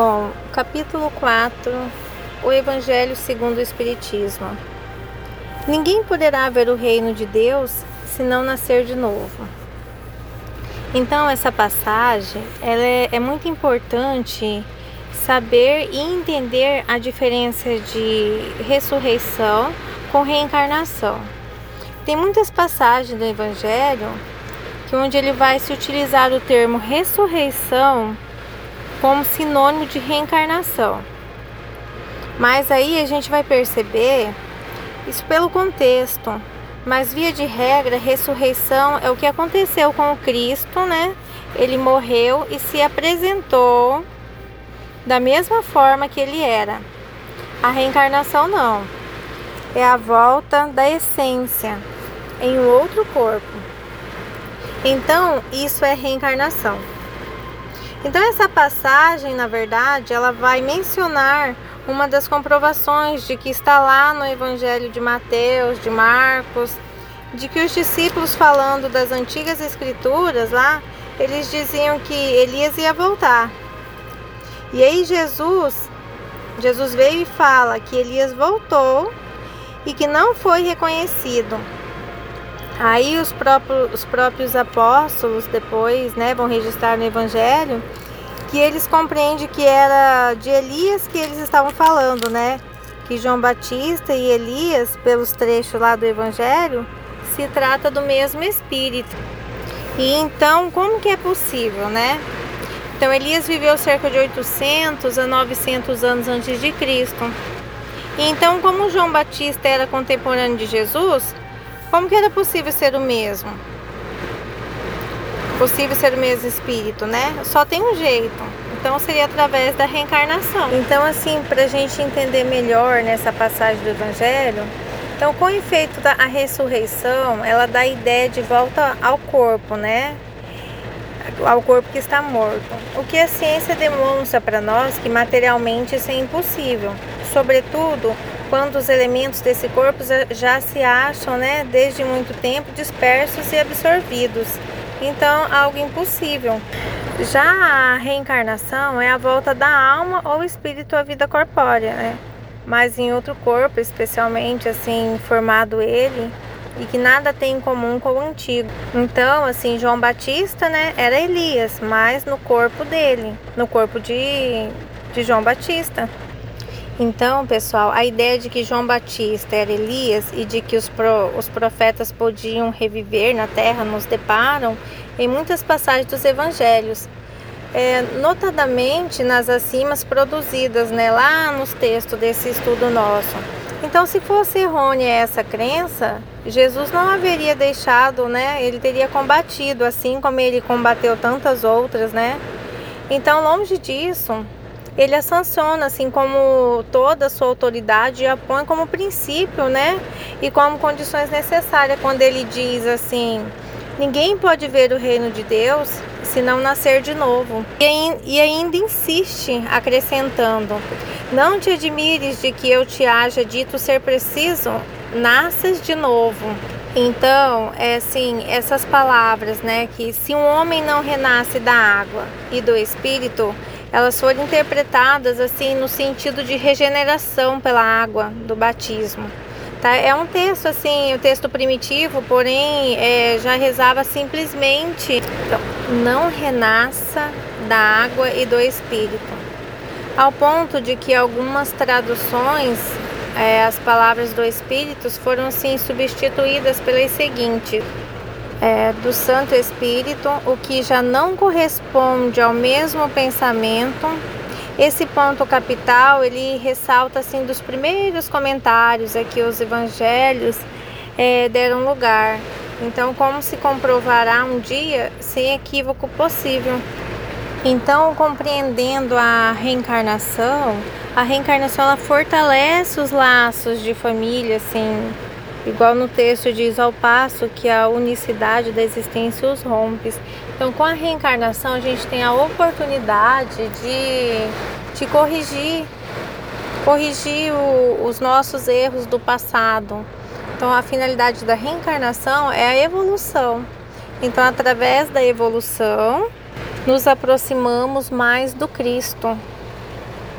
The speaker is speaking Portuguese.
Bom, capítulo 4 O Evangelho segundo o Espiritismo. Ninguém poderá ver o reino de Deus se não nascer de novo. Então, essa passagem ela é, é muito importante saber e entender a diferença de ressurreição com reencarnação. Tem muitas passagens do Evangelho que onde ele vai se utilizar o termo ressurreição como sinônimo de reencarnação. Mas aí a gente vai perceber isso pelo contexto. Mas via de regra, ressurreição é o que aconteceu com o Cristo, né? Ele morreu e se apresentou da mesma forma que ele era. A reencarnação não. É a volta da essência em um outro corpo. Então, isso é reencarnação. Então, essa passagem, na verdade, ela vai mencionar uma das comprovações de que está lá no Evangelho de Mateus, de Marcos, de que os discípulos falando das antigas escrituras lá, eles diziam que Elias ia voltar. E aí Jesus, Jesus veio e fala que Elias voltou e que não foi reconhecido. Aí os próprios, os próprios apóstolos depois né, vão registrar no Evangelho que eles compreendem que era de Elias que eles estavam falando, né? Que João Batista e Elias, pelos trechos lá do Evangelho, se trata do mesmo Espírito. E então, como que é possível, né? Então, Elias viveu cerca de 800 a 900 anos antes de Cristo. E então, como João Batista era contemporâneo de Jesus, como que era possível ser o mesmo? Possível ser o mesmo espírito, né? Só tem um jeito. Então seria através da reencarnação. Então, assim, para a gente entender melhor nessa passagem do Evangelho, então com o efeito da ressurreição, ela dá a ideia de volta ao corpo, né? Ao corpo que está morto. O que a ciência demonstra para nós que materialmente isso é impossível. Sobretudo quando os elementos desse corpo já se acham, né, desde muito tempo dispersos e absorvidos. Então, algo impossível. Já a reencarnação é a volta da alma ou espírito à vida corpórea, né? Mas em outro corpo, especialmente assim formado ele, e que nada tem em comum com o antigo. Então, assim, João Batista, né, era Elias, mas no corpo dele, no corpo de, de João Batista. Então, pessoal, a ideia de que João Batista era Elias e de que os, pro, os profetas podiam reviver na terra nos deparam em muitas passagens dos evangelhos, é, notadamente nas acimas produzidas né, lá nos textos desse estudo nosso. Então, se fosse errônea essa crença, Jesus não haveria deixado, né? Ele teria combatido, assim como ele combateu tantas outras, né? Então, longe disso, ele a sanciona, assim como toda a sua autoridade, e a põe como princípio, né? E como condições necessárias, quando ele diz assim: ninguém pode ver o reino de Deus se não nascer de novo. E ainda insiste, acrescentando: Não te admires de que eu te haja dito ser preciso, nasces de novo. Então, é assim, essas palavras, né, que se um homem não renasce da água e do espírito, elas foram interpretadas assim no sentido de regeneração pela água do batismo. Tá? É um texto assim, o um texto primitivo, porém é, já rezava simplesmente então, não renasça da água e do espírito. Ao ponto de que algumas traduções é, as palavras do espírito foram assim substituídas pelas seguintes é, do Santo Espírito, o que já não corresponde ao mesmo pensamento. Esse ponto capital ele ressalta assim dos primeiros comentários a que os evangelhos é, deram lugar. Então, como se comprovará um dia sem equívoco possível. Então, compreendendo a reencarnação, a reencarnação ela fortalece os laços de família, assim, Igual no texto diz, ao passo que a unicidade da existência os rompe. Então, com a reencarnação, a gente tem a oportunidade de, de corrigir, corrigir o, os nossos erros do passado. Então, a finalidade da reencarnação é a evolução. Então, através da evolução, nos aproximamos mais do Cristo.